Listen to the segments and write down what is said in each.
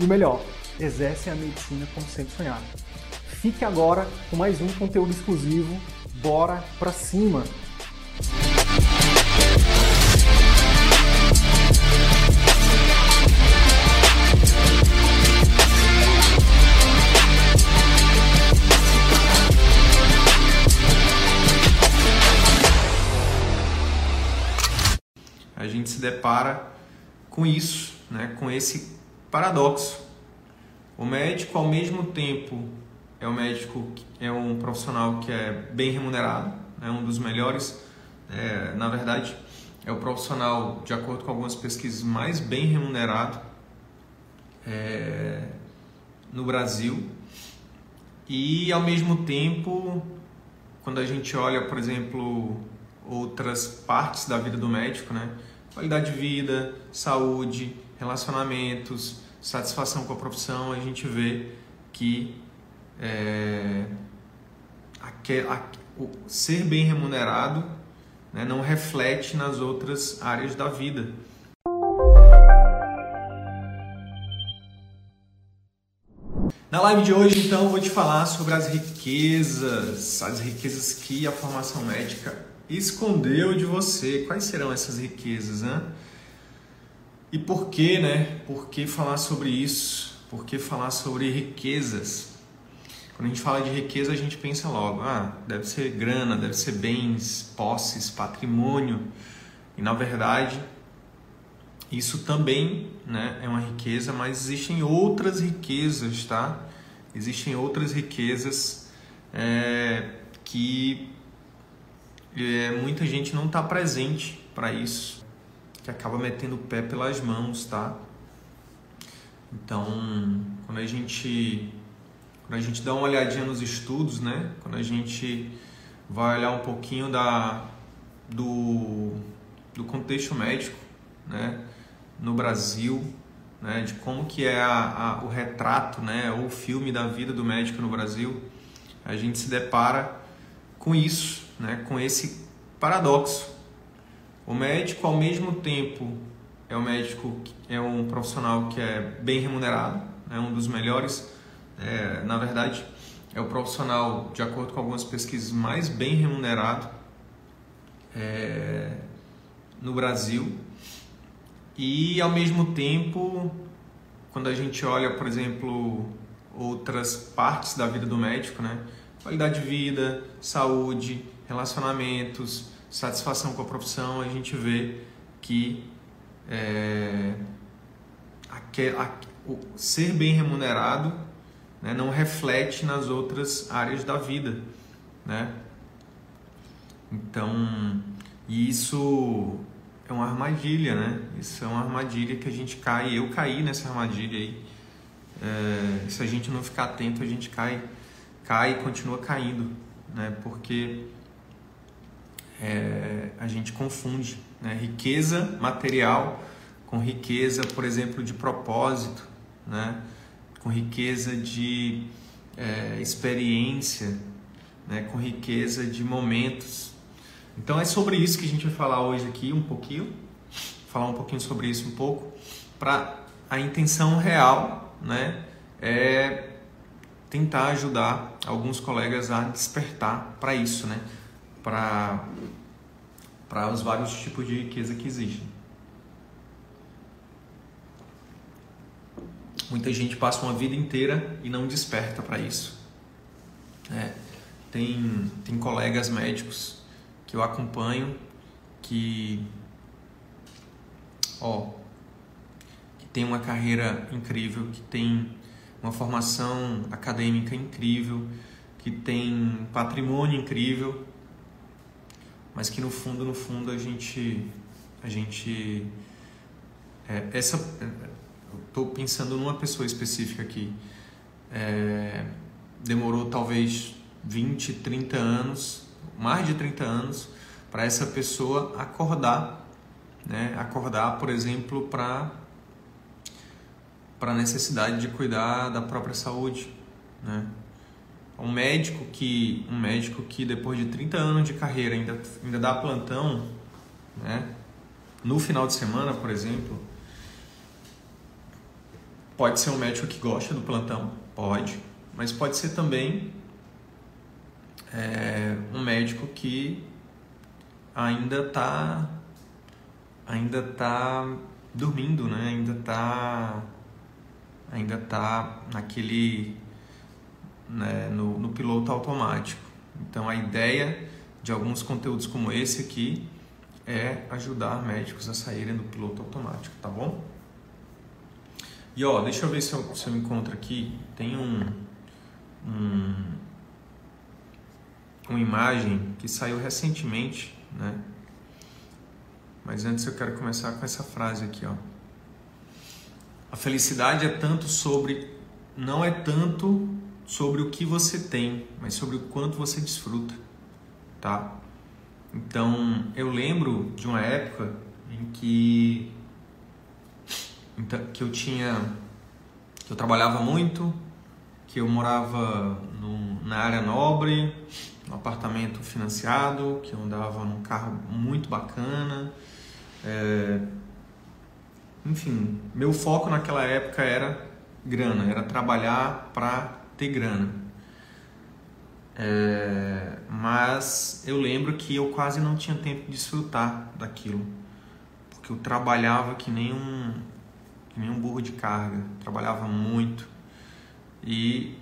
e o melhor, exercem a medicina como sempre sonhado. Fique agora com mais um conteúdo exclusivo. Bora pra cima! a gente se depara com isso, né? com esse paradoxo. O médico, ao mesmo tempo, é um médico, é um profissional que é bem remunerado, é um dos melhores, é, na verdade, é o profissional, de acordo com algumas pesquisas, mais bem remunerado é, no Brasil. E, ao mesmo tempo, quando a gente olha, por exemplo, outras partes da vida do médico, né? qualidade de vida, saúde, relacionamentos, satisfação com a profissão, a gente vê que é, aquel, a, o ser bem remunerado né, não reflete nas outras áreas da vida. Na live de hoje, então, vou te falar sobre as riquezas, as riquezas que a formação médica escondeu de você. Quais serão essas riquezas, né? E por que, né? Por que falar sobre isso? Por que falar sobre riquezas? Quando a gente fala de riqueza, a gente pensa logo, ah, deve ser grana, deve ser bens, posses, patrimônio. E na verdade, isso também né, é uma riqueza, mas existem outras riquezas, tá? Existem outras riquezas é, que é, muita gente não está presente para isso, que acaba metendo o pé pelas mãos, tá? Então, quando a gente quando a gente dá uma olhadinha nos estudos, né? Quando a gente vai olhar um pouquinho da do, do contexto médico, né? No Brasil, né? De como que é a, a, o retrato, né? Ou o filme da vida do médico no Brasil, a gente se depara com isso, né, com esse paradoxo. O médico, ao mesmo tempo, é um médico, é um profissional que é bem remunerado, é um dos melhores, é, na verdade, é o profissional, de acordo com algumas pesquisas, mais bem remunerado é, no Brasil. E, ao mesmo tempo, quando a gente olha, por exemplo, outras partes da vida do médico, né? qualidade de vida, saúde, relacionamentos, satisfação com a profissão, a gente vê que é, aquel, a, o ser bem remunerado né, não reflete nas outras áreas da vida, né? Então, isso é uma armadilha, né? Isso é uma armadilha que a gente cai. Eu caí nessa armadilha aí. É, se a gente não ficar atento, a gente cai, cai e continua caindo, né? Porque é, a gente confunde né? riqueza material com riqueza, por exemplo, de propósito, né? com riqueza de é, experiência, né? com riqueza de momentos. Então é sobre isso que a gente vai falar hoje aqui um pouquinho, falar um pouquinho sobre isso um pouco, para a intenção real, né? É tentar ajudar alguns colegas a despertar para isso, né? para para os vários tipos de riqueza que existem. Muita gente passa uma vida inteira e não desperta para isso. É, tem, tem colegas médicos que eu acompanho que, ó, que tem uma carreira incrível, que tem uma formação acadêmica incrível, que tem patrimônio incrível, mas que no fundo, no fundo a gente, a gente, é, essa, estou pensando numa pessoa específica aqui. É, demorou talvez 20, 30 anos, mais de 30 anos, para essa pessoa acordar, né? acordar, por exemplo, para para a necessidade de cuidar da própria saúde, né? Um médico que um médico que depois de 30 anos de carreira ainda ainda dá plantão, né? No final de semana, por exemplo, pode ser um médico que gosta do plantão, pode, mas pode ser também é, um médico que ainda está ainda tá dormindo, né? Ainda está ainda tá naquele né, no, no piloto automático. Então a ideia de alguns conteúdos como esse aqui é ajudar médicos a saírem do piloto automático, tá bom? E ó, deixa eu ver se eu, se eu encontro aqui. Tem um, um uma imagem que saiu recentemente, né? Mas antes eu quero começar com essa frase aqui, ó. A felicidade é tanto sobre não é tanto sobre o que você tem, mas sobre o quanto você desfruta, tá? Então, eu lembro de uma época em que então, que eu tinha que eu trabalhava muito, que eu morava no, na área nobre, um apartamento financiado, que eu andava num carro muito bacana. É... Enfim, meu foco naquela época era grana, era trabalhar para ter grana. É... Mas eu lembro que eu quase não tinha tempo de desfrutar daquilo, porque eu trabalhava que nem um, que nem um burro de carga, trabalhava muito e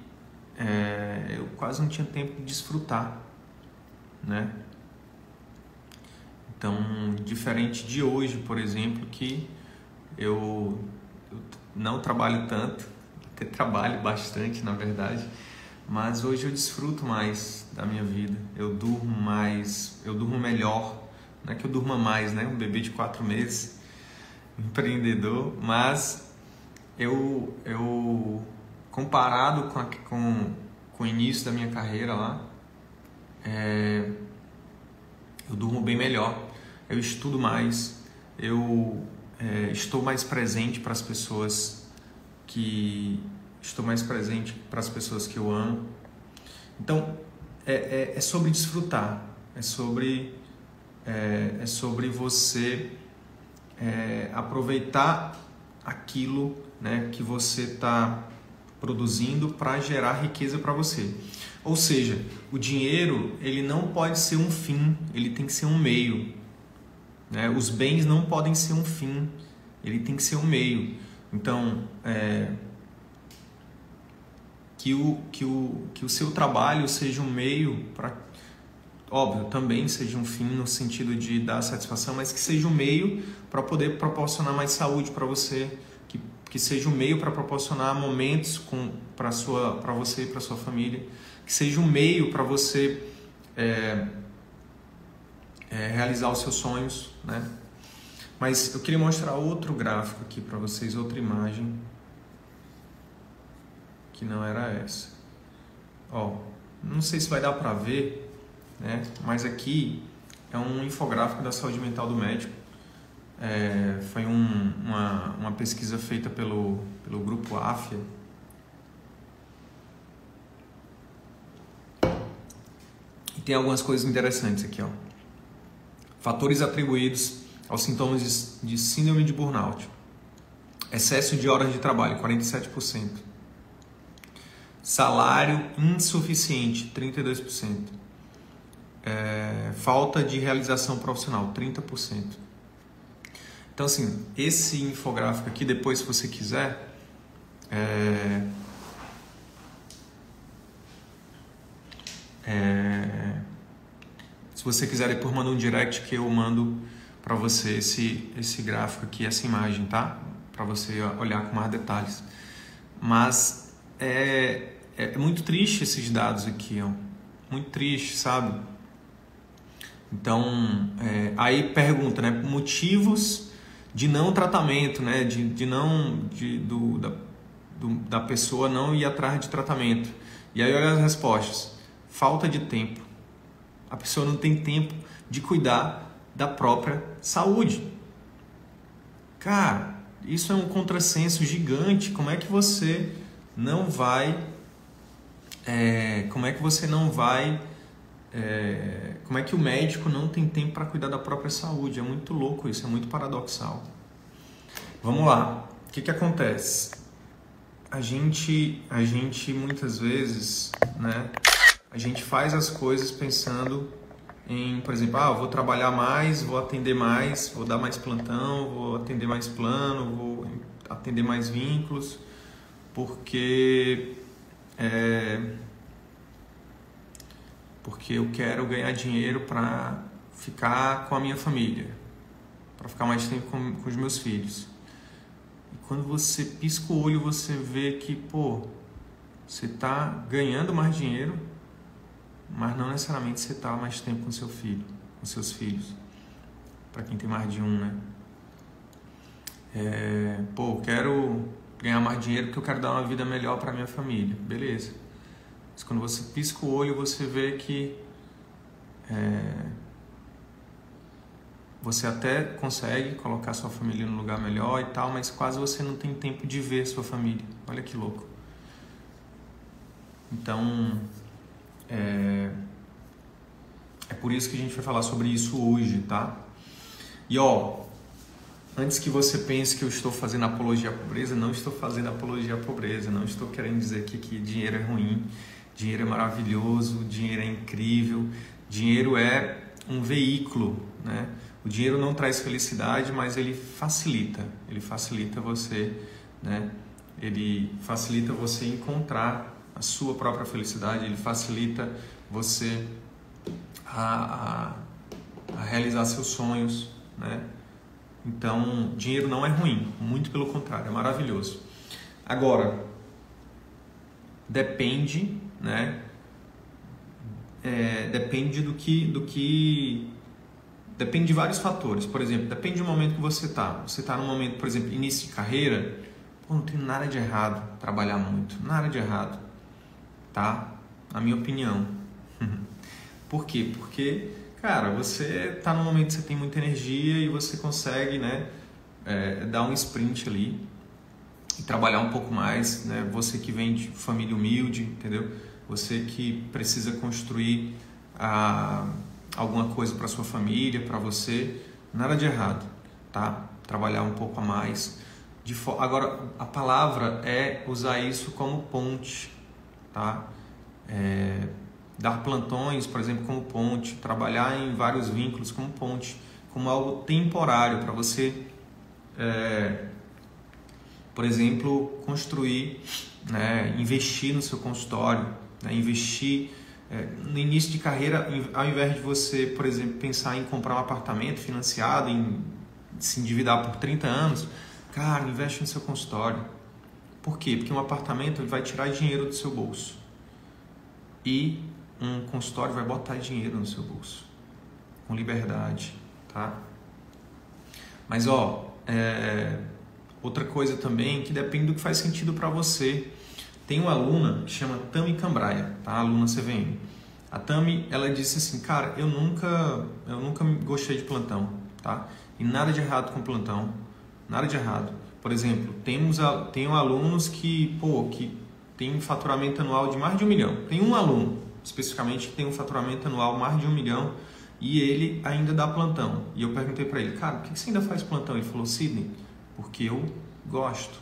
é, eu quase não tinha tempo de desfrutar, né? Então, diferente de hoje, por exemplo, que eu, eu não trabalho tanto, até trabalho bastante, na verdade, mas hoje eu desfruto mais da minha vida. Eu durmo mais, eu durmo melhor. Não é que eu durma mais, né? Um bebê de quatro meses, empreendedor, mas eu, eu comparado com, a, com, com o início da minha carreira lá, é, eu durmo bem melhor, eu estudo mais, eu é, estou mais presente para as pessoas que estou mais presente para as pessoas que eu amo. Então é, é, é sobre desfrutar, é sobre é, é sobre você é, aproveitar aquilo né, que você está produzindo para gerar riqueza para você. Ou seja, o dinheiro ele não pode ser um fim, ele tem que ser um meio. Né? Os bens não podem ser um fim, ele tem que ser um meio. Então, é, que, o, que, o, que o seu trabalho seja um meio para. Óbvio, também seja um fim no sentido de dar satisfação, mas que seja um meio para poder proporcionar mais saúde para você, que seja um meio para proporcionar momentos para você e para sua família, que seja um meio para você é, é, realizar os seus sonhos, né? Mas eu queria mostrar outro gráfico aqui para vocês, outra imagem que não era essa. Ó, não sei se vai dar para ver, né? Mas aqui é um infográfico da saúde mental do médico é, foi um, uma, uma pesquisa feita pelo, pelo grupo AFIA. Tem algumas coisas interessantes aqui. Ó. Fatores atribuídos aos sintomas de, de síndrome de burnout. Excesso de horas de trabalho, 47%. Salário insuficiente, 32%. É, falta de realização profissional, 30%. Então, assim, esse infográfico aqui, depois, se você quiser, é... É... se você quiser, depois manda um direct que eu mando para você esse, esse gráfico aqui, essa imagem, tá? Para você olhar com mais detalhes. Mas é, é muito triste esses dados aqui, ó. Muito triste, sabe? Então, é, aí pergunta, né? Motivos de não tratamento, né? De, de não de, do, da, do, da pessoa não ir atrás de tratamento. E aí olha as respostas: falta de tempo. A pessoa não tem tempo de cuidar da própria saúde. Cara, isso é um contrassenso gigante. Como é que você não vai. É, como é que você não vai. É, como é que o médico não tem tempo para cuidar da própria saúde? É muito louco isso, é muito paradoxal. Vamos lá. O que, que acontece? A gente, a gente muitas vezes, né? A gente faz as coisas pensando em, por exemplo, ah, vou trabalhar mais, vou atender mais, vou dar mais plantão, vou atender mais plano, vou atender mais vínculos, porque é, porque eu quero ganhar dinheiro para ficar com a minha família, para ficar mais tempo com, com os meus filhos. E quando você pisca o olho, você vê que, pô, você está ganhando mais dinheiro, mas não necessariamente você está mais tempo com seu filho, com seus filhos. Para quem tem mais de um, né? É, pô, quero ganhar mais dinheiro porque eu quero dar uma vida melhor para minha família. Beleza. Mas quando você pisca o olho, você vê que é, você até consegue colocar sua família no lugar melhor e tal, mas quase você não tem tempo de ver sua família. Olha que louco. Então, é, é por isso que a gente vai falar sobre isso hoje, tá? E ó, antes que você pense que eu estou fazendo apologia à pobreza, não estou fazendo apologia à pobreza, não estou querendo dizer aqui que dinheiro é ruim, dinheiro é maravilhoso, dinheiro é incrível, dinheiro é um veículo, né? O dinheiro não traz felicidade, mas ele facilita, ele facilita você, né? Ele facilita você encontrar a sua própria felicidade, ele facilita você a, a, a realizar seus sonhos, né? Então, dinheiro não é ruim, muito pelo contrário, é maravilhoso. Agora, depende, né? É, depende do que, do que, depende de vários fatores. Por exemplo, depende do momento que você está. Você está num momento, por exemplo, início de carreira, pô, não tem nada de errado trabalhar muito, nada de errado tá? Na minha opinião. Por quê? Porque, cara, você tá no momento que você tem muita energia e você consegue, né, é, dar um sprint ali e trabalhar um pouco mais, né? Você que vem de família humilde, entendeu? Você que precisa construir a, ah, alguma coisa para sua família, para você, nada de errado, tá? Trabalhar um pouco a mais. Agora, a palavra é usar isso como ponte tá? É, dar plantões, por exemplo, como ponte, trabalhar em vários vínculos como ponte, como algo temporário para você, é, por exemplo, construir, né, investir no seu consultório, né, investir é, no início de carreira, ao invés de você, por exemplo, pensar em comprar um apartamento financiado, em se endividar por 30 anos, cara, investe no seu consultório por quê? Porque um apartamento vai tirar dinheiro do seu bolso e um consultório vai botar dinheiro no seu bolso com liberdade, tá? Mas ó, é... outra coisa também que depende do que faz sentido para você. Tem uma aluna que chama Tami Cambraia, tá? Aluna CVM. A Tami, ela disse assim, cara, eu nunca, eu nunca gostei de plantão, tá? E nada de errado com plantão, nada de errado. Por exemplo, temos tenho alunos que, pô, que tem um faturamento anual de mais de um milhão. Tem um aluno, especificamente, que tem um faturamento anual mais de um milhão e ele ainda dá plantão. E eu perguntei para ele, cara, por que você ainda faz plantão? Ele falou, Sidney, porque eu gosto.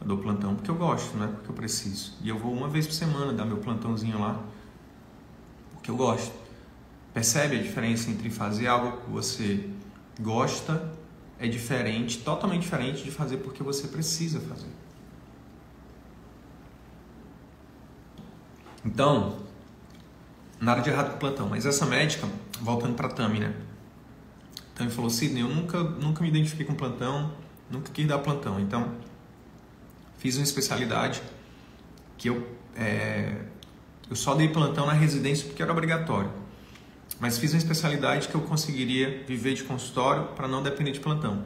Eu dou plantão porque eu gosto, não é porque eu preciso. E eu vou uma vez por semana dar meu plantãozinho lá, porque eu gosto. Percebe a diferença entre fazer algo que você gosta é diferente, totalmente diferente de fazer porque você precisa fazer. Então, nada de errado com o plantão, mas essa médica, voltando para a Tami, né? Tami falou: Sidney, eu nunca, nunca me identifiquei com plantão, nunca quis dar plantão. Então, fiz uma especialidade que eu, é, eu só dei plantão na residência porque era obrigatório mas fiz uma especialidade que eu conseguiria viver de consultório para não depender de plantão.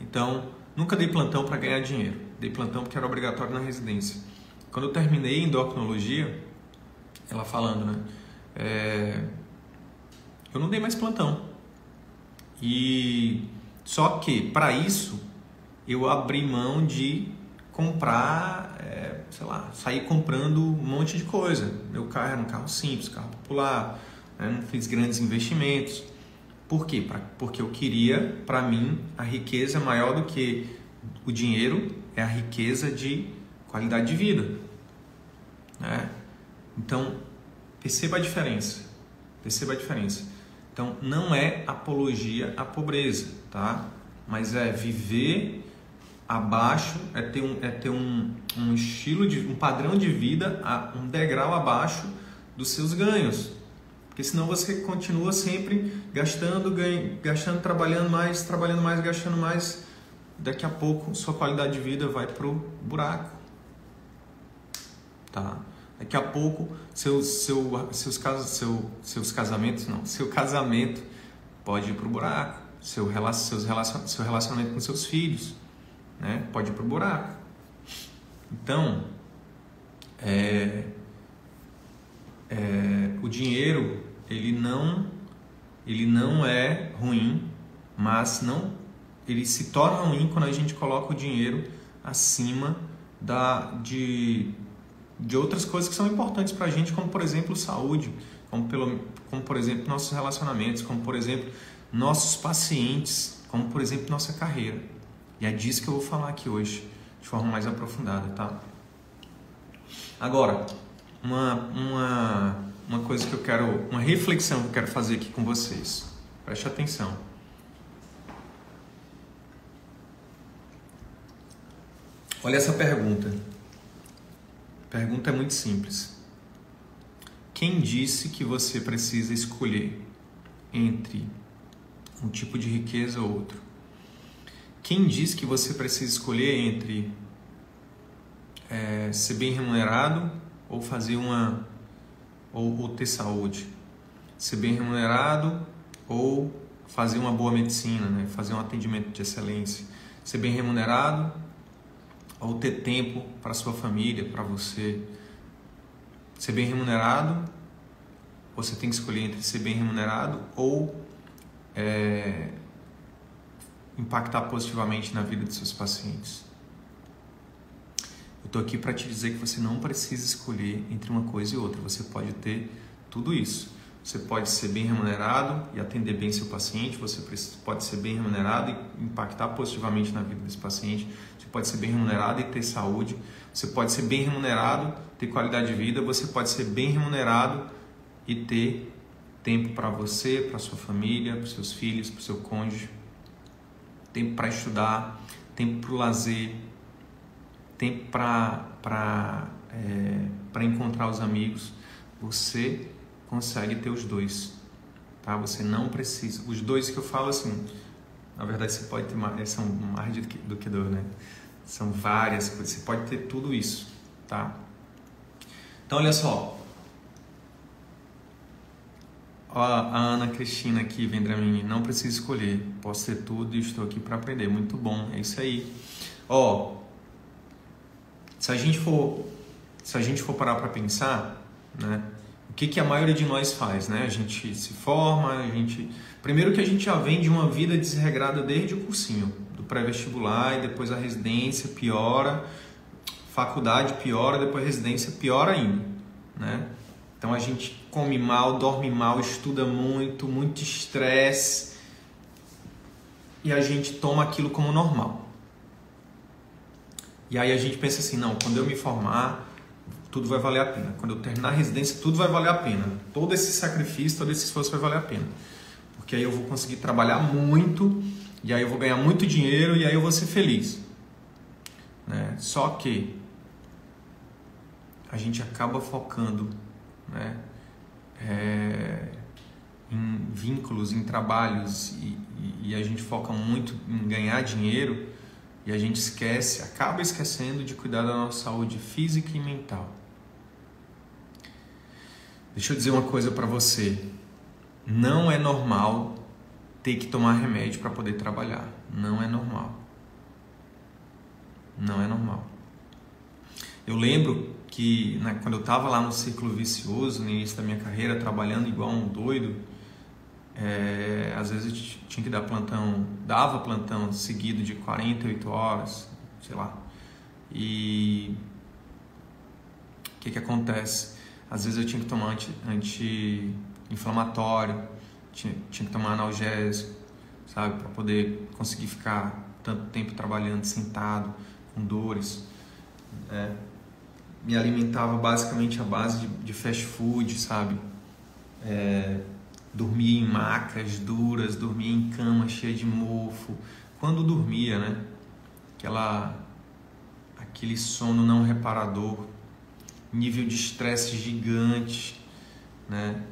Então, nunca dei plantão para ganhar dinheiro. Dei plantão porque era obrigatório na residência. Quando eu terminei endocrinologia, ela falando, né? É, eu não dei mais plantão. E só que para isso eu abri mão de comprar, é, sei lá, sair comprando um monte de coisa. Meu carro era um carro simples, carro popular, né? não fiz grandes investimentos. Por quê? Pra, porque eu queria, para mim, a riqueza maior do que o dinheiro é a riqueza de qualidade de vida. Né? Então, perceba a diferença. Perceba a diferença. Então, não é apologia à pobreza, tá? Mas é viver abaixo, é ter um, é ter um, um estilo de um padrão de vida, um degrau abaixo dos seus ganhos. Porque senão você continua sempre gastando, gastando, trabalhando mais, trabalhando mais, gastando mais. Daqui a pouco sua qualidade de vida vai pro buraco. Tá? Daqui a pouco seus, seu, seus, seu, seus casamentos, não, seu casamento pode ir pro buraco. Seu, seus relacion, seu relacionamento com seus filhos né? pode ir pro buraco. Então, é, é, o dinheiro ele não ele não é ruim, mas não ele se torna ruim quando a gente coloca o dinheiro acima da de de outras coisas que são importantes para a gente, como por exemplo saúde, como, pelo, como por exemplo nossos relacionamentos, como por exemplo nossos pacientes, como por exemplo nossa carreira. E é disso que eu vou falar aqui hoje, de forma mais aprofundada, tá? Agora, uma, uma, uma coisa que eu quero, uma reflexão que eu quero fazer aqui com vocês. Preste atenção. Olha essa pergunta. A pergunta é muito simples. Quem disse que você precisa escolher entre um tipo de riqueza ou outro? Quem diz que você precisa escolher entre é, ser bem remunerado ou fazer uma ou, ou ter saúde, ser bem remunerado ou fazer uma boa medicina, né? fazer um atendimento de excelência, ser bem remunerado ou ter tempo para sua família, para você. Ser bem remunerado, você tem que escolher entre ser bem remunerado ou é, impactar positivamente na vida de seus pacientes. Estou aqui para te dizer que você não precisa escolher entre uma coisa e outra. Você pode ter tudo isso. Você pode ser bem remunerado e atender bem seu paciente. Você pode ser bem remunerado e impactar positivamente na vida desse paciente. Você pode ser bem remunerado e ter saúde. Você pode ser bem remunerado, ter qualidade de vida. Você pode ser bem remunerado e ter tempo para você, para sua família, para seus filhos, para seu cônjuge tempo para estudar, tempo para o lazer, tempo para é, encontrar os amigos. Você consegue ter os dois, tá? Você não precisa. Os dois que eu falo assim, na verdade você pode ter mais, são mais do que, do que dois, né? São várias coisas. Você pode ter tudo isso, tá? Então olha só, a Ana Cristina aqui, Vendramini, não preciso escolher, posso ser tudo e estou aqui para aprender. Muito bom, é isso aí. Ó, se a gente for, se a gente for parar para pensar, né, o que, que a maioria de nós faz, né? A gente se forma, a gente, primeiro que a gente já vem de uma vida desregrada desde o cursinho, do pré-vestibular e depois a residência piora, faculdade piora, depois residência piora ainda, né? Então a gente come mal, dorme mal, estuda muito, muito estresse e a gente toma aquilo como normal. E aí a gente pensa assim, não, quando eu me formar, tudo vai valer a pena. Quando eu terminar a residência, tudo vai valer a pena. Todo esse sacrifício, todo esse esforço vai valer a pena. Porque aí eu vou conseguir trabalhar muito, e aí eu vou ganhar muito dinheiro, e aí eu vou ser feliz. Né? Só que a gente acaba focando né? É, em vínculos, em trabalhos e, e, a gente foca muito em ganhar dinheiro e a gente esquece, acaba esquecendo de cuidar da nossa saúde física e mental. Deixa eu dizer uma coisa para você. Não é normal ter que tomar remédio para poder trabalhar. Não é normal. Não é normal. Eu lembro que né, quando eu estava lá no círculo vicioso, no início da minha carreira, trabalhando igual um doido, é, às vezes tinha que dar plantão, dava plantão seguido de 48 horas, sei lá. E o que, que acontece? Às vezes eu tinha que tomar anti-inflamatório, anti tinha, tinha que tomar analgésico, sabe, para poder conseguir ficar tanto tempo trabalhando sentado, com dores. É, me alimentava basicamente à base de, de fast food, sabe? É, dormia em macas duras, dormia em cama cheia de mofo. Quando dormia, né? Aquela, aquele sono não reparador, nível de estresse gigante, né?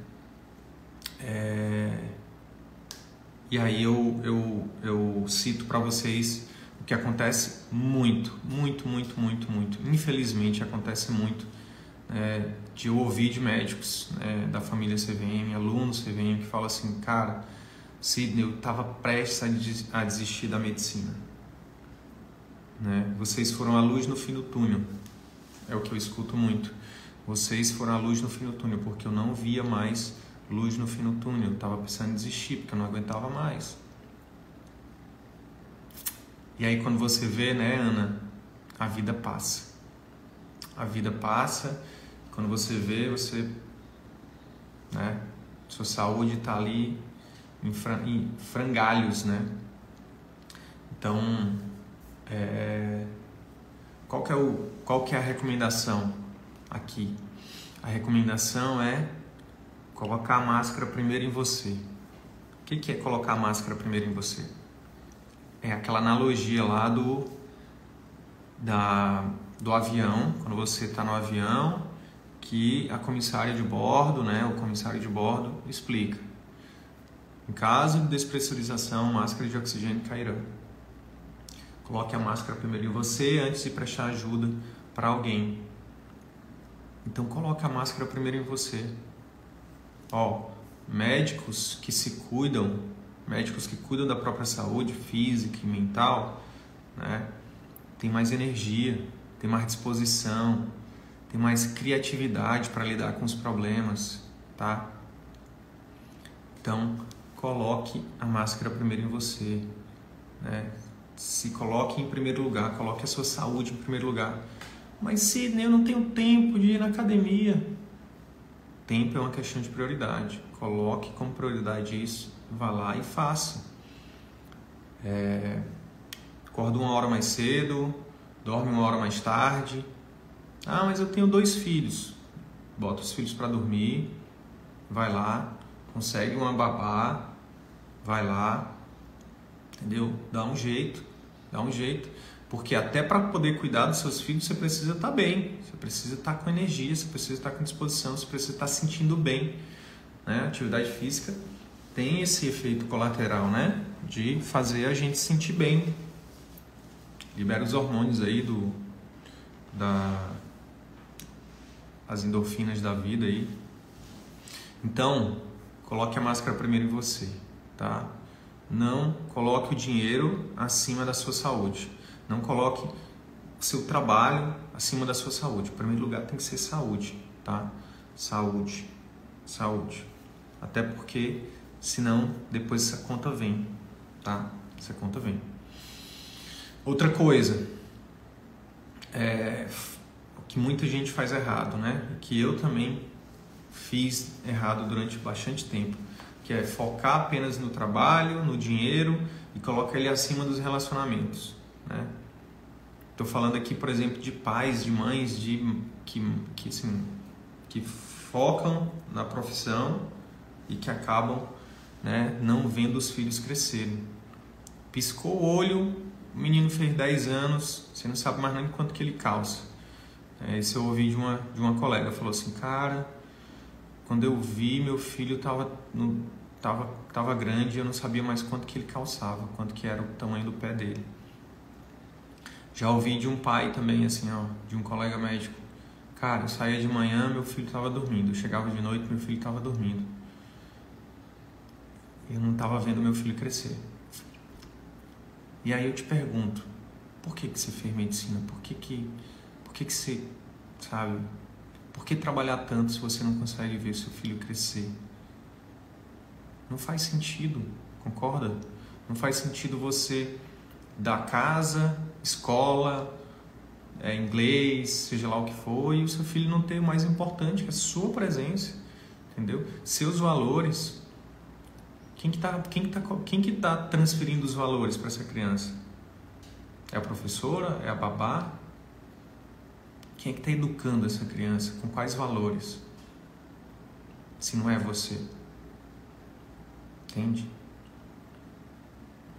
É... E aí eu, eu, eu cito para vocês o que acontece muito, muito, muito, muito, muito. Infelizmente acontece muito é, de ouvir de médicos é, da família CVM, alunos CVM, que falam assim, cara, Sidney, eu estava prestes a desistir da medicina. Né? Vocês foram a luz no fim do túnel. É o que eu escuto muito. Vocês foram a luz no fim do túnel, porque eu não via mais luz no fim do túnel. Eu estava pensando em desistir, porque eu não aguentava mais. E aí quando você vê, né, Ana, a vida passa. A vida passa, quando você vê, você, né, sua saúde está ali em, frangalhos, né? Então, é, qual que é o, qual que é a recomendação aqui? A recomendação é colocar a máscara primeiro em você. O que, que é colocar a máscara primeiro em você? É aquela analogia lá do, da, do avião, quando você está no avião, que a comissária de bordo, né, o comissário de bordo explica. Em caso de despressurização, máscara de oxigênio cairá. Coloque a máscara primeiro em você antes de prestar ajuda para alguém. Então coloque a máscara primeiro em você. Ó, médicos que se cuidam, médicos que cuidam da própria saúde física e mental, né? Tem mais energia, tem mais disposição, tem mais criatividade para lidar com os problemas, tá? Então, coloque a máscara primeiro em você, né? Se coloque em primeiro lugar, coloque a sua saúde em primeiro lugar. Mas Sidney, eu não tenho tempo de ir na academia. Tempo é uma questão de prioridade. Coloque como prioridade isso, vá lá e faça. É, acorda uma hora mais cedo, dorme uma hora mais tarde. Ah, mas eu tenho dois filhos. Bota os filhos para dormir, vai lá, consegue uma babá, vai lá, entendeu? Dá um jeito, dá um jeito. Porque até para poder cuidar dos seus filhos, você precisa estar tá bem, você precisa estar tá com energia, você precisa estar tá com disposição, você precisa estar sentindo bem. Né? Atividade física tem esse efeito colateral, né? De fazer a gente sentir bem. Libera os hormônios aí do da as endorfinas da vida aí. Então, coloque a máscara primeiro em você, tá? Não coloque o dinheiro acima da sua saúde. Não coloque o seu trabalho acima da sua saúde. Em primeiro lugar tem que ser saúde, tá? Saúde, saúde. Até porque, senão, depois essa conta vem, tá? Essa conta vem. Outra coisa, é, que muita gente faz errado, né? Que eu também fiz errado durante bastante tempo, que é focar apenas no trabalho, no dinheiro e colocar ele acima dos relacionamentos. Né? Estou falando aqui, por exemplo, de pais, de mães, de que que, assim, que focam na profissão e que acabam né, não vendo os filhos crescerem. Piscou o olho, o menino fez 10 anos, você não sabe mais nem quanto que ele calça. É, esse eu ouvi de uma, de uma colega, falou assim, cara, quando eu vi meu filho estava tava, tava grande, eu não sabia mais quanto que ele calçava, quanto que era o tamanho do pé dele. Já ouvi de um pai também, assim, ó, de um colega médico. Cara, eu saía de manhã, meu filho estava dormindo. Eu chegava de noite, meu filho estava dormindo. Eu não estava vendo meu filho crescer. E aí eu te pergunto, por que, que você fez medicina? Por que, que, que, que você, sabe? Por que trabalhar tanto se você não consegue ver seu filho crescer? Não faz sentido, concorda? Não faz sentido você dar casa, escola, é, inglês, seja lá o que for, e o seu filho não ter o mais importante, que é a sua presença, entendeu? Seus valores. Quem que está quem que tá, quem que tá transferindo os valores para essa criança? É a professora? É a babá? Quem é que está educando essa criança? Com quais valores? Se não é você. Entende?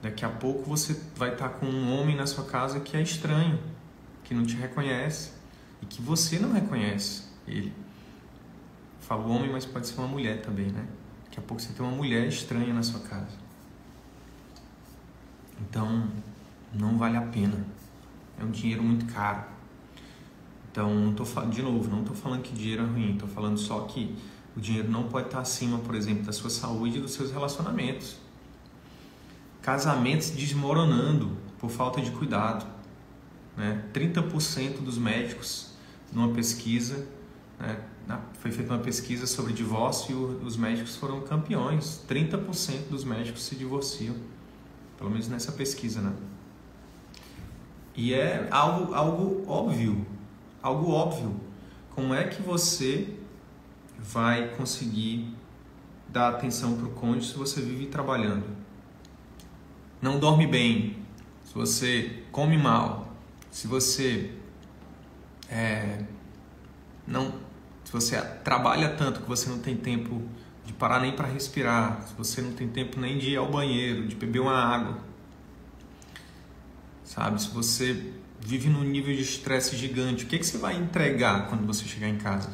Daqui a pouco você vai estar tá com um homem na sua casa que é estranho que não te reconhece e que você não reconhece ele. Falo homem, mas pode ser uma mulher também, né? Daqui a pouco você tem uma mulher estranha na sua casa. Então, não vale a pena. É um dinheiro muito caro. Então, não tô, de novo, não estou falando que dinheiro é ruim, estou falando só que o dinheiro não pode estar acima, por exemplo, da sua saúde e dos seus relacionamentos. Casamentos desmoronando por falta de cuidado. Né? 30% dos médicos, numa pesquisa, né? foi feita uma pesquisa sobre divórcio e os médicos foram campeões. 30% dos médicos se divorciam, pelo menos nessa pesquisa. Né? E é algo, algo óbvio, algo óbvio. Como é que você vai conseguir dar atenção para o cônjuge se você vive trabalhando? Não dorme bem, se você come mal, se você é, não, se você trabalha tanto que você não tem tempo de parar nem para respirar, se você não tem tempo nem de ir ao banheiro, de beber uma água, sabe? Se você vive num nível de estresse gigante, o que, que você vai entregar quando você chegar em casa?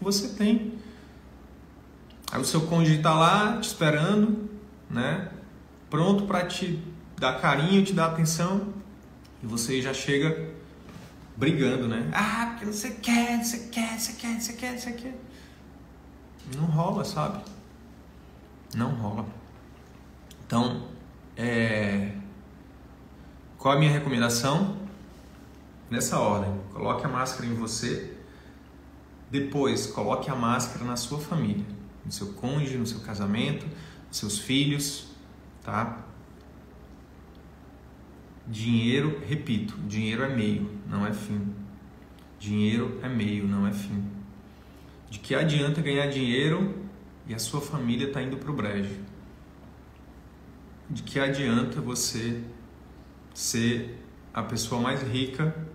Você tem. Aí o seu cônjuge está lá te esperando, né? Pronto para te dar carinho, te dar atenção e você já chega brigando, né? Ah, porque você quer, você quer, você quer, você quer, você quer. Não rola, sabe? Não rola. Então, é... qual a minha recomendação? Nessa ordem, coloque a máscara em você, depois coloque a máscara na sua família, no seu cônjuge, no seu casamento, nos seus filhos, tá? Dinheiro, repito, dinheiro é meio, não é fim. Dinheiro é meio, não é fim. De que adianta ganhar dinheiro e a sua família está indo para o brejo? De que adianta você ser a pessoa mais rica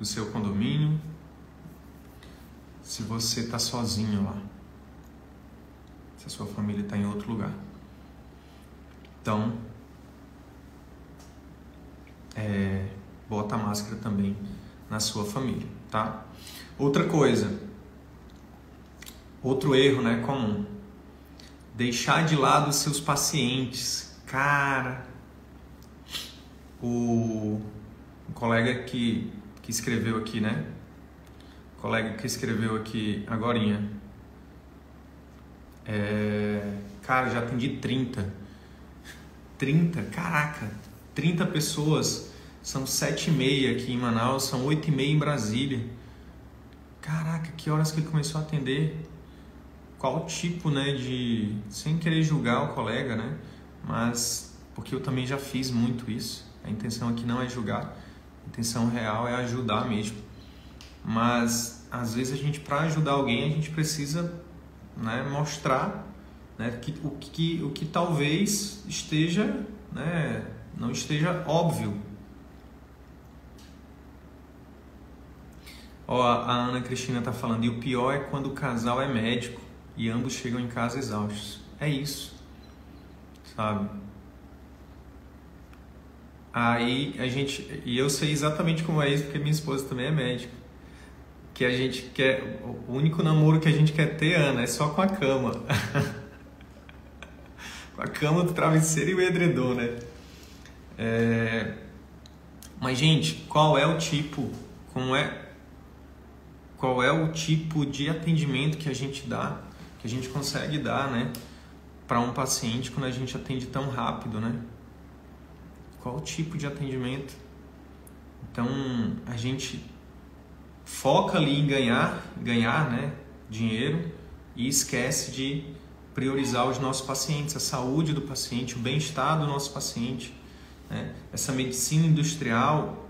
do seu condomínio se você está sozinho lá? Se a sua família está em outro lugar? Então, é, bota a máscara também na sua família, tá? Outra coisa, outro erro, né, comum, deixar de lado os seus pacientes. Cara, o, o colega que, que escreveu aqui, né? O colega que escreveu aqui agorinha. É, cara, já atendi 30. 30, caraca, 30 pessoas, são 7 e meia aqui em Manaus, são 8 e meia em Brasília. Caraca, que horas que ele começou a atender? Qual tipo, né, de... Sem querer julgar o colega, né? Mas, porque eu também já fiz muito isso. A intenção aqui não é julgar, intenção real é ajudar mesmo. Mas, às vezes, a gente, para ajudar alguém, a gente precisa né, mostrar né, que, o, que, o que talvez esteja né, não esteja óbvio. Ó, a Ana Cristina está falando, e o pior é quando o casal é médico e ambos chegam em casa exaustos. É isso, sabe? Aí a gente, e eu sei exatamente como é isso, porque minha esposa também é médica. Que a gente quer, o único namoro que a gente quer ter, Ana, é só com a cama. com a cama do travesseiro e o edredom, né? É... Mas, gente, qual é o tipo, como é, qual é o tipo de atendimento que a gente dá, que a gente consegue dar, né, para um paciente quando a gente atende tão rápido, né? Qual o tipo de atendimento? Então a gente foca ali em ganhar, ganhar, né, dinheiro e esquece de priorizar os nossos pacientes, a saúde do paciente, o bem-estar do nosso paciente. Né? Essa medicina industrial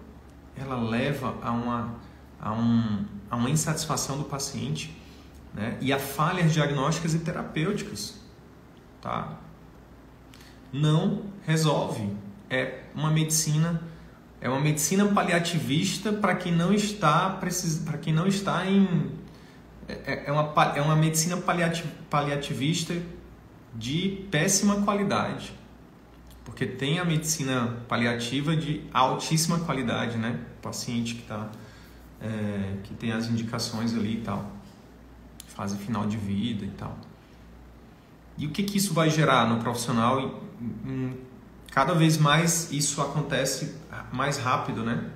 ela leva a uma, a, um, a uma insatisfação do paciente né? e a falhas diagnósticas e terapêuticas. Tá? Não resolve. É uma medicina é uma medicina paliativista para quem não está para quem não está em é, é, uma, é uma medicina paliativista de péssima qualidade. Porque tem a medicina paliativa de altíssima qualidade, né? Paciente que, tá, é, que tem as indicações ali e tal. Fase final de vida e tal. E o que, que isso vai gerar no profissional? Cada vez mais isso acontece mais rápido, né?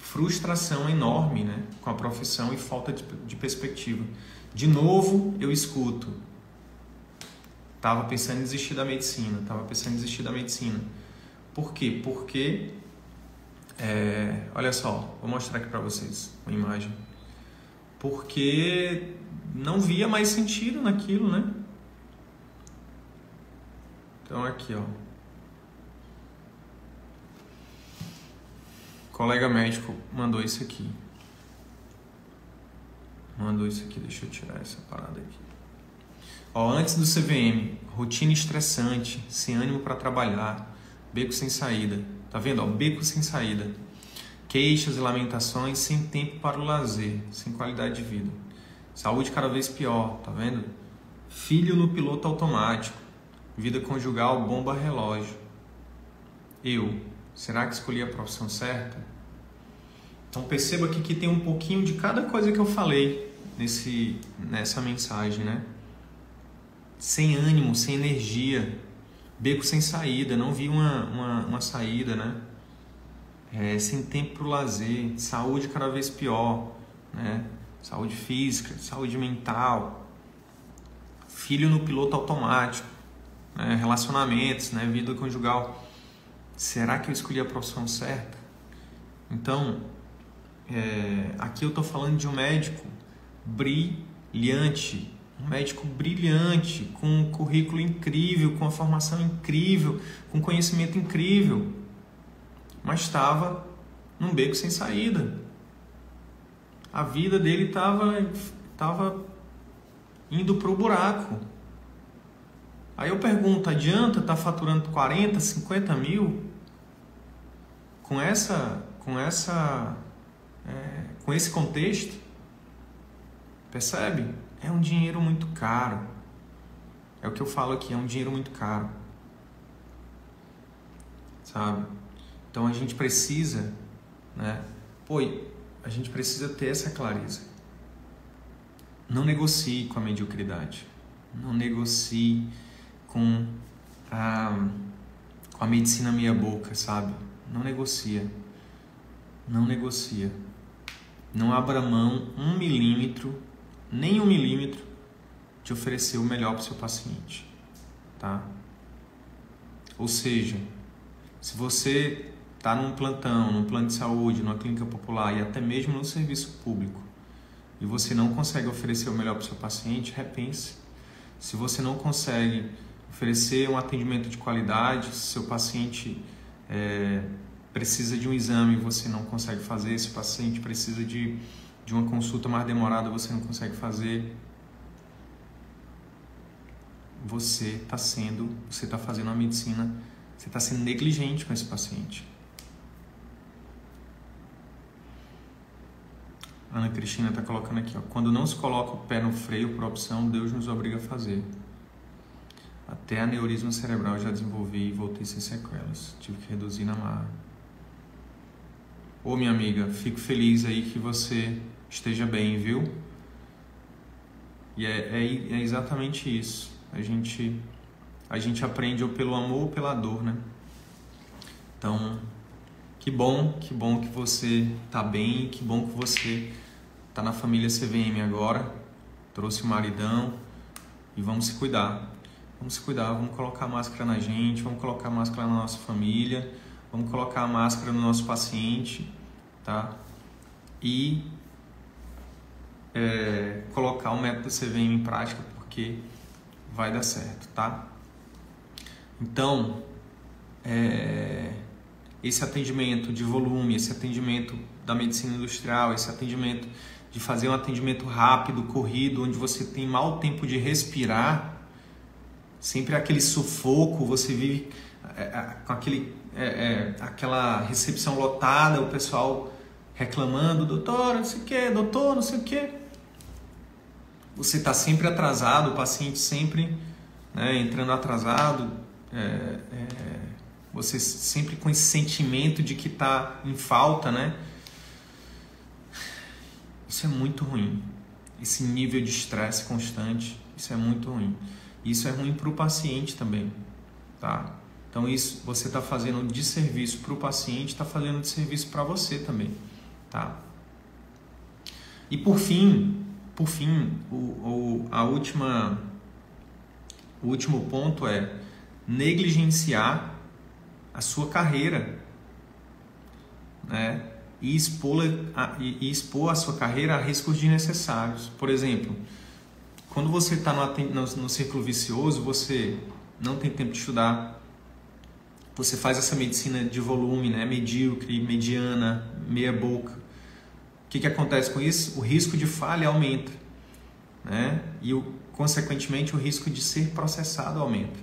frustração enorme né, com a profissão e falta de, de perspectiva. De novo, eu escuto. Tava pensando em desistir da medicina, tava pensando em desistir da medicina. Por quê? Porque, é, olha só, vou mostrar aqui para vocês uma imagem. Porque não via mais sentido naquilo, né? Então aqui, ó. Colega médico mandou isso aqui. Mandou isso aqui, deixa eu tirar essa parada aqui. Ó, antes do CVM, rotina estressante, sem ânimo para trabalhar, beco sem saída. Tá vendo? Ó, beco sem saída. Queixas e lamentações sem tempo para o lazer, sem qualidade de vida. Saúde cada vez pior, tá vendo? Filho no piloto automático. Vida conjugal, bomba relógio. Eu, será que escolhi a profissão certa? Então perceba aqui que tem um pouquinho de cada coisa que eu falei nesse, nessa mensagem, né? Sem ânimo, sem energia, beco sem saída, não vi uma, uma, uma saída, né? É, sem tempo para o lazer, saúde cada vez pior, né? Saúde física, saúde mental, filho no piloto automático, né? relacionamentos, né? vida conjugal. Será que eu escolhi a profissão certa? Então, é, aqui eu estou falando de um médico brilhante, um médico brilhante, com um currículo incrível, com uma formação incrível, com conhecimento incrível, mas estava num beco sem saída. A vida dele estava tava indo para o buraco. Aí eu pergunto, adianta estar tá faturando 40, 50 mil com essa, com essa é, com esse contexto, percebe? É um dinheiro muito caro. É o que eu falo aqui, é um dinheiro muito caro. Sabe? Então a gente precisa, né? Pô, a gente precisa ter essa clareza. Não negocie com a mediocridade. Não negocie com a, com a medicina meia boca, sabe? Não negocia. Não negocia. Não abra mão um milímetro, nem um milímetro, de oferecer o melhor para o seu paciente, tá? Ou seja, se você está num plantão, num plano de saúde, numa clínica popular e até mesmo no serviço público, e você não consegue oferecer o melhor para o seu paciente, repense. Se você não consegue oferecer um atendimento de qualidade, se seu paciente é, precisa de um exame você não consegue fazer, se o paciente precisa de, de uma consulta mais demorada você não consegue fazer, você está sendo, você está fazendo uma medicina, você está sendo negligente com esse paciente. Ana Cristina está colocando aqui, ó, quando não se coloca o pé no freio por opção, Deus nos obriga a fazer. Até aneurisma cerebral já desenvolvi e voltei sem sequelas. Tive que reduzir na marra. Ô minha amiga, fico feliz aí que você esteja bem, viu? E é, é, é, exatamente isso. A gente, a gente aprende ou pelo amor ou pela dor, né? Então, que bom, que bom que você tá bem, que bom que você tá na família CVM agora, trouxe o maridão e vamos se cuidar. Vamos se cuidar, vamos colocar máscara na gente, vamos colocar máscara na nossa família vamos colocar máscara no nosso paciente, tá? E é, colocar o método CVM em prática, porque vai dar certo, tá? Então, é, esse atendimento de volume, esse atendimento da medicina industrial, esse atendimento de fazer um atendimento rápido, corrido, onde você tem mau tempo de respirar, sempre aquele sufoco, você vive é, é, com aquele, é, é, aquela recepção lotada, o pessoal reclamando, doutor, não sei o que, doutor, não sei o que. Você está sempre atrasado, o paciente sempre né, entrando atrasado, é, é, você sempre com esse sentimento de que está em falta, né? Isso é muito ruim. Esse nível de estresse constante, isso é muito ruim. Isso é ruim para o paciente também, tá? Então isso você está fazendo de serviço para o paciente, está fazendo de serviço para você também, tá? E por fim, por fim, o, o, a última, o último ponto é negligenciar a sua carreira, né? E expor, a, e expor a sua carreira a riscos desnecessários. Por exemplo, quando você está no, no, no círculo vicioso, você não tem tempo de estudar, você faz essa medicina de volume, né? medíocre, mediana, meia boca. O que, que acontece com isso? O risco de falha aumenta. Né? E, o, consequentemente, o risco de ser processado aumenta.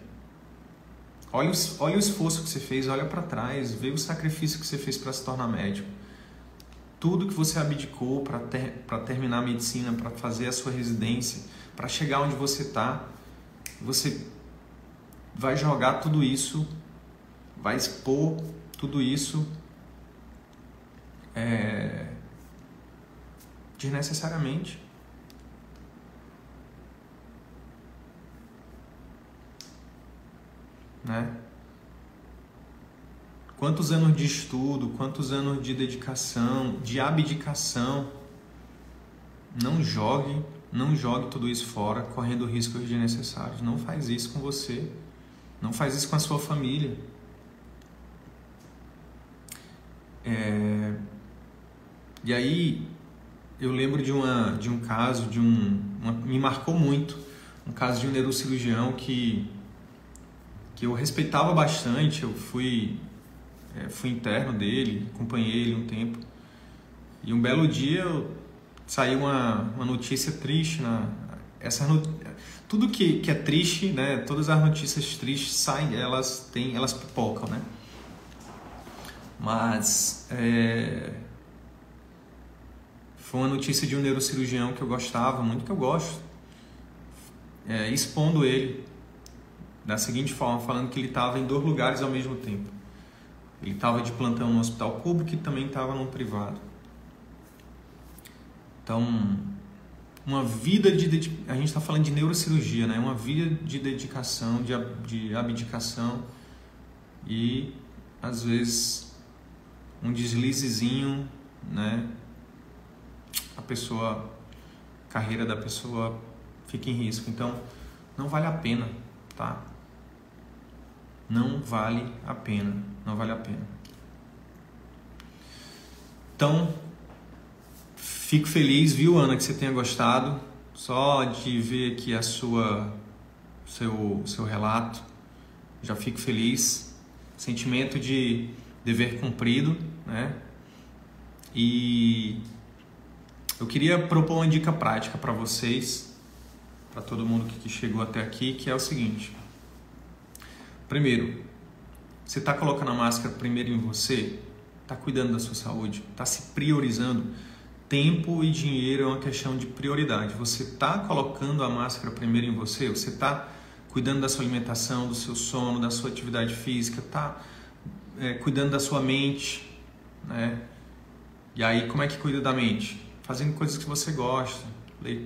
Olha, o, olha o esforço que você fez, olha para trás, vê o sacrifício que você fez para se tornar médico. Tudo que você abdicou para ter, terminar a medicina, para fazer a sua residência, para chegar onde você está, você vai jogar tudo isso, vai expor tudo isso é, desnecessariamente. né? Quantos anos de estudo, quantos anos de dedicação, de abdicação. Não jogue, não jogue tudo isso fora, correndo riscos desnecessários. Não faz isso com você. Não faz isso com a sua família. É... E aí eu lembro de, uma, de um caso, de um, uma, me marcou muito, um caso de um neurocirurgião que que eu respeitava bastante. Eu fui, é, fui interno dele, acompanhei ele um tempo. E um belo dia eu, saiu uma, uma notícia triste. Na, essa, tudo que, que é triste, né, todas as notícias tristes saem, elas, têm, elas pipocam, né? Mas é, foi uma notícia de um neurocirurgião que eu gostava, muito que eu gosto, é, expondo ele da seguinte forma, falando que ele estava em dois lugares ao mesmo tempo. Ele estava de plantão no hospital público e também estava no privado. Então, uma vida de a gente está falando de neurocirurgia, né? Uma vida de dedicação, de, de abdicação e às vezes um deslizezinho, né? A pessoa, a carreira da pessoa fica em risco. Então, não vale a pena, tá? não vale a pena, não vale a pena. Então, fico feliz, viu, Ana, que você tenha gostado. Só de ver aqui a sua seu seu relato, já fico feliz. Sentimento de dever cumprido, né? E eu queria propor uma dica prática para vocês, para todo mundo que chegou até aqui, que é o seguinte: Primeiro, você está colocando a máscara primeiro em você? Está cuidando da sua saúde? Está se priorizando? Tempo e dinheiro é uma questão de prioridade. Você está colocando a máscara primeiro em você? Você está cuidando da sua alimentação, do seu sono, da sua atividade física? Está é, cuidando da sua mente? Né? E aí, como é que cuida da mente? Fazendo coisas que você gosta.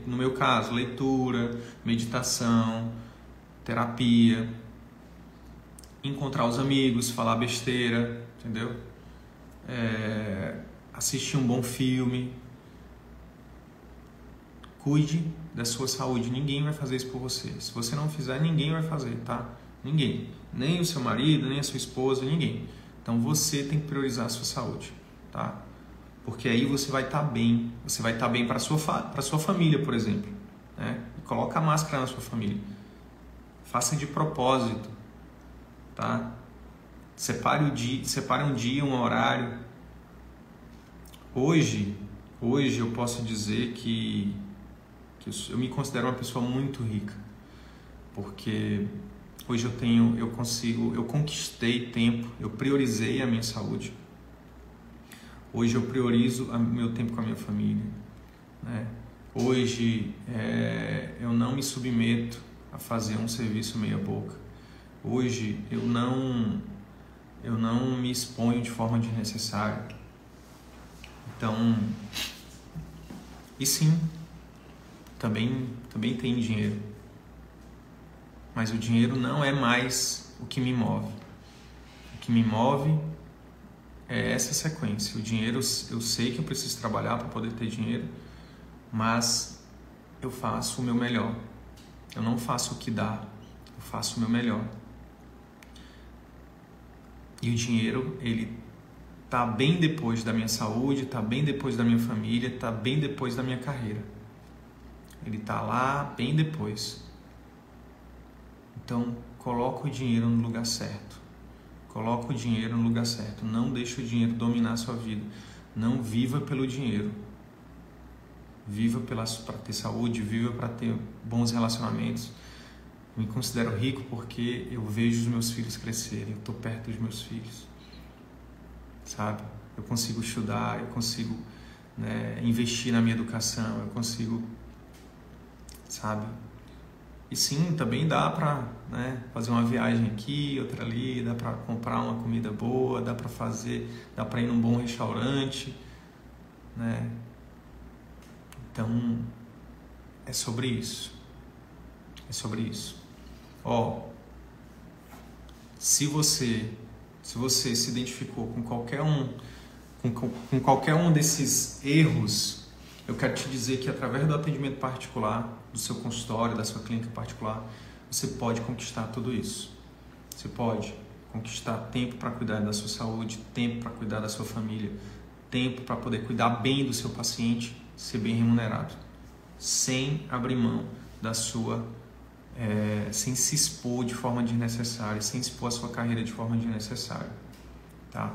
No meu caso, leitura, meditação, terapia encontrar os amigos, falar besteira, entendeu? É, assistir um bom filme. Cuide da sua saúde. Ninguém vai fazer isso por você. Se você não fizer, ninguém vai fazer, tá? Ninguém. Nem o seu marido, nem a sua esposa, ninguém. Então você tem que priorizar a sua saúde, tá? Porque aí você vai estar tá bem, você vai estar tá bem para sua para sua família, por exemplo, né? E coloca a máscara na sua família. Faça de propósito, tá? Separe o dia, separe um dia, um horário. Hoje, hoje eu posso dizer que, que eu, me considero uma pessoa muito rica, porque hoje eu tenho, eu consigo, eu conquistei tempo, eu priorizei a minha saúde. Hoje eu priorizo o meu tempo com a minha família, né? Hoje é, eu não me submeto a fazer um serviço meia boca. Hoje eu não eu não me exponho de forma desnecessária. Então, e sim, também também tem dinheiro. Mas o dinheiro não é mais o que me move. O que me move é essa sequência. O dinheiro, eu sei que eu preciso trabalhar para poder ter dinheiro, mas eu faço o meu melhor. Eu não faço o que dá, eu faço o meu melhor. E o dinheiro, ele tá bem depois da minha saúde, tá bem depois da minha família, tá bem depois da minha carreira. Ele tá lá bem depois. Então, coloca o dinheiro no lugar certo. Coloca o dinheiro no lugar certo. Não deixe o dinheiro dominar a sua vida. Não viva pelo dinheiro. Viva para ter saúde, viva para ter bons relacionamentos. Me considero rico porque eu vejo os meus filhos crescerem, eu estou perto dos meus filhos. Sabe? Eu consigo estudar, eu consigo né, investir na minha educação, eu consigo, sabe, e sim, também dá para né, fazer uma viagem aqui, outra ali, dá para comprar uma comida boa, dá para fazer, dá para ir num bom restaurante, né? Então é sobre isso. É sobre isso. Ó, se você se você se identificou com qualquer um com, com qualquer um desses erros eu quero te dizer que através do atendimento particular, do seu consultório, da sua clínica particular, você pode conquistar tudo isso. Você pode conquistar tempo para cuidar da sua saúde, tempo para cuidar da sua família, tempo para poder cuidar bem do seu paciente, ser bem remunerado, sem abrir mão da sua, é, sem se expor de forma desnecessária, sem expor a sua carreira de forma desnecessária, tá?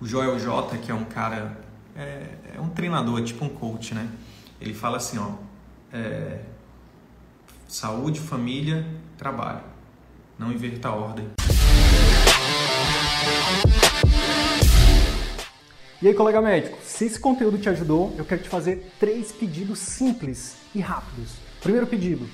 O Joel J, que é um cara é, é um treinador, é tipo um coach, né? Ele fala assim, ó, é, saúde, família, trabalho. Não inverta a ordem. E aí, colega médico, se esse conteúdo te ajudou, eu quero te fazer três pedidos simples e rápidos. Primeiro pedido,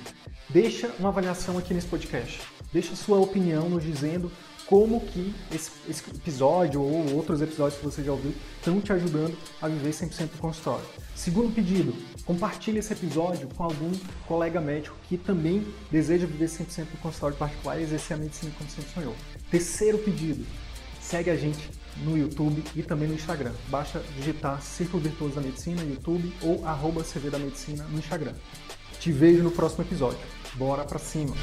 deixa uma avaliação aqui nesse podcast. Deixa sua opinião nos dizendo como que esse, esse, episódio ou outros episódios que você já ouviu estão te ajudando a viver 100% do consultório. Segundo pedido, compartilhe esse episódio com algum colega médico que também deseja viver 100% do consultório particular e exercer a medicina como sempre sonhou. Terceiro pedido, segue a gente no YouTube e também no Instagram. Basta digitar Círculo Virtuoso da Medicina no YouTube ou arroba CV da Medicina no Instagram. Te vejo no próximo episódio. Bora pra cima!